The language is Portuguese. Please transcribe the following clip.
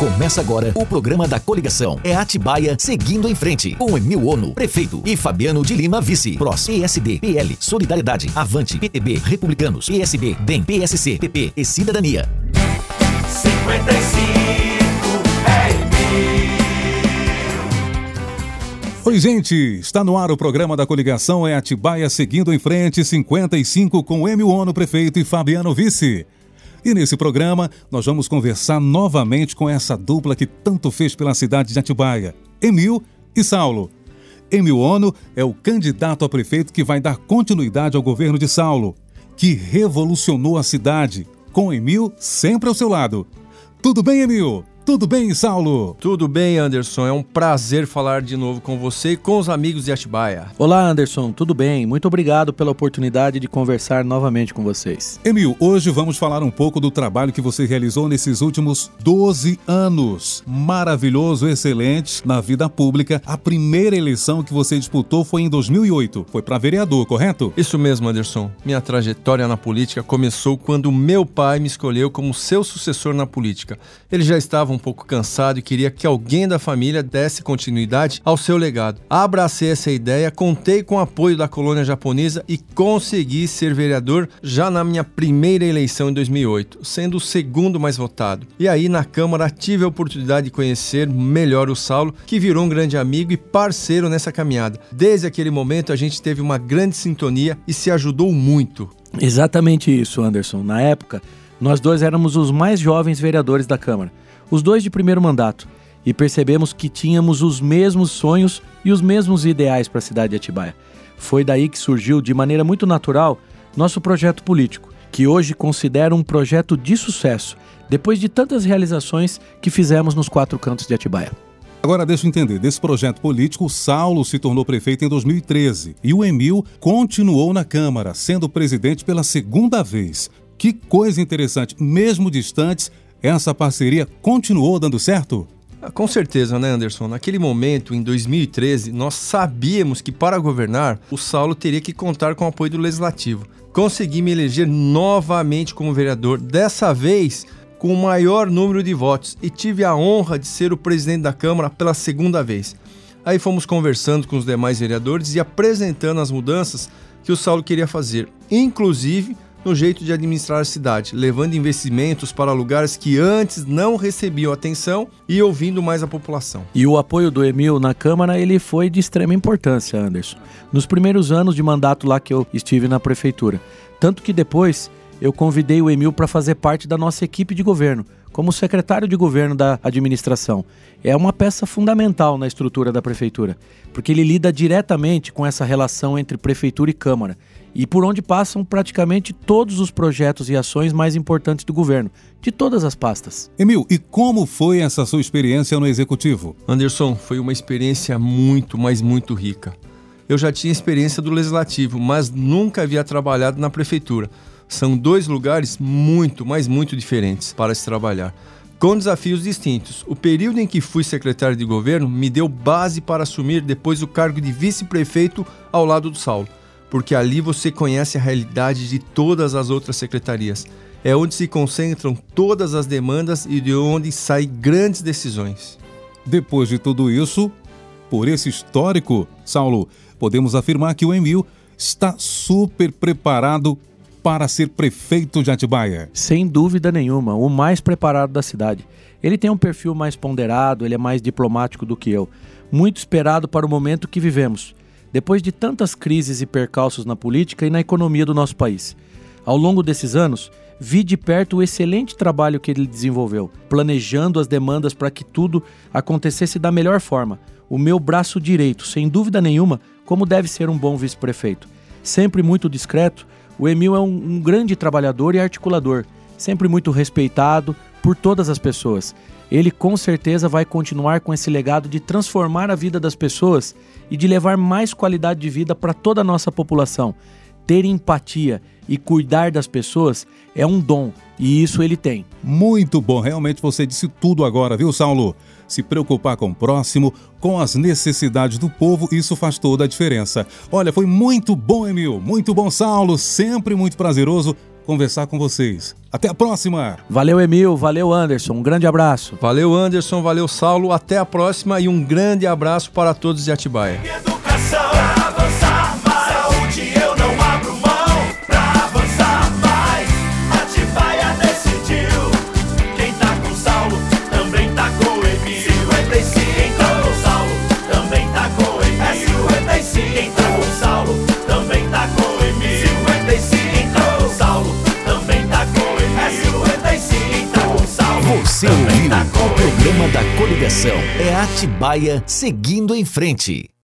Começa agora o programa da coligação. É Atibaia seguindo em frente. Com Emil Ono, prefeito, e Fabiano de Lima, vice. PROS, PSD, PL, Solidariedade, Avante, PTB, Republicanos, PSB, DEM, PSC, PP e Cidadania. 55 é Oi, gente! Está no ar o programa da coligação É Atibaia seguindo em frente 55 com Emil Ono, prefeito, e Fabiano, vice. E nesse programa, nós vamos conversar novamente com essa dupla que tanto fez pela cidade de Atibaia, Emil e Saulo. Emil Ono é o candidato a prefeito que vai dar continuidade ao governo de Saulo, que revolucionou a cidade, com Emil sempre ao seu lado. Tudo bem, Emil? Tudo bem, Saulo? Tudo bem, Anderson. É um prazer falar de novo com você e com os amigos de Atibaia. Olá, Anderson. Tudo bem? Muito obrigado pela oportunidade de conversar novamente com vocês. Emil, hoje vamos falar um pouco do trabalho que você realizou nesses últimos 12 anos. Maravilhoso, excelente na vida pública. A primeira eleição que você disputou foi em 2008. Foi para vereador, correto? Isso mesmo, Anderson. Minha trajetória na política começou quando meu pai me escolheu como seu sucessor na política. Ele já estava um pouco cansado e queria que alguém da família desse continuidade ao seu legado. Abracei essa ideia, contei com o apoio da colônia japonesa e consegui ser vereador já na minha primeira eleição em 2008, sendo o segundo mais votado. E aí na Câmara tive a oportunidade de conhecer melhor o Saulo, que virou um grande amigo e parceiro nessa caminhada. Desde aquele momento a gente teve uma grande sintonia e se ajudou muito. Exatamente isso, Anderson. Na época, nós dois éramos os mais jovens vereadores da Câmara os dois de primeiro mandato, e percebemos que tínhamos os mesmos sonhos e os mesmos ideais para a cidade de Atibaia. Foi daí que surgiu, de maneira muito natural, nosso projeto político, que hoje considero um projeto de sucesso, depois de tantas realizações que fizemos nos quatro cantos de Atibaia. Agora deixa eu entender, desse projeto político, Saulo se tornou prefeito em 2013 e o Emil continuou na Câmara, sendo presidente pela segunda vez. Que coisa interessante, mesmo distantes, essa parceria continuou dando certo? Ah, com certeza, né, Anderson? Naquele momento, em 2013, nós sabíamos que para governar, o Saulo teria que contar com o apoio do Legislativo. Consegui me eleger novamente como vereador, dessa vez com o maior número de votos, e tive a honra de ser o presidente da Câmara pela segunda vez. Aí fomos conversando com os demais vereadores e apresentando as mudanças que o Saulo queria fazer, inclusive no jeito de administrar a cidade, levando investimentos para lugares que antes não recebiam atenção e ouvindo mais a população. E o apoio do Emil na Câmara ele foi de extrema importância, Anderson. Nos primeiros anos de mandato lá que eu estive na prefeitura, tanto que depois eu convidei o Emil para fazer parte da nossa equipe de governo, como secretário de governo da administração. É uma peça fundamental na estrutura da prefeitura, porque ele lida diretamente com essa relação entre prefeitura e Câmara e por onde passam praticamente todos os projetos e ações mais importantes do governo, de todas as pastas. Emil, e como foi essa sua experiência no executivo? Anderson, foi uma experiência muito, mas muito rica. Eu já tinha experiência do legislativo, mas nunca havia trabalhado na prefeitura. São dois lugares muito, mas muito diferentes para se trabalhar com desafios distintos. O período em que fui secretário de governo me deu base para assumir depois o cargo de vice-prefeito ao lado do Saulo porque ali você conhece a realidade de todas as outras secretarias. É onde se concentram todas as demandas e de onde saem grandes decisões. Depois de tudo isso, por esse histórico, Saulo, podemos afirmar que o Emil está super preparado para ser prefeito de Atibaia. Sem dúvida nenhuma, o mais preparado da cidade. Ele tem um perfil mais ponderado, ele é mais diplomático do que eu. Muito esperado para o momento que vivemos depois de tantas crises e percalços na política e na economia do nosso país. Ao longo desses anos, vi de perto o excelente trabalho que ele desenvolveu, planejando as demandas para que tudo acontecesse da melhor forma. O meu braço direito, sem dúvida nenhuma, como deve ser um bom vice-prefeito. Sempre muito discreto, o Emil é um, um grande trabalhador e articulador, sempre muito respeitado por todas as pessoas ele com certeza vai continuar com esse legado de transformar a vida das pessoas e de levar mais qualidade de vida para toda a nossa população ter empatia e cuidar das pessoas é um dom e isso ele tem. Muito bom, realmente você disse tudo agora, viu, Saulo? Se preocupar com o próximo, com as necessidades do povo, isso faz toda a diferença. Olha, foi muito bom, Emil, muito bom, Saulo, sempre muito prazeroso conversar com vocês. Até a próxima! Valeu, Emil, valeu, Anderson, um grande abraço. Valeu, Anderson, valeu, Saulo, até a próxima e um grande abraço para todos de Atibaia. Educação. Você ouviu o programa da coligação. É Atibaia seguindo em frente.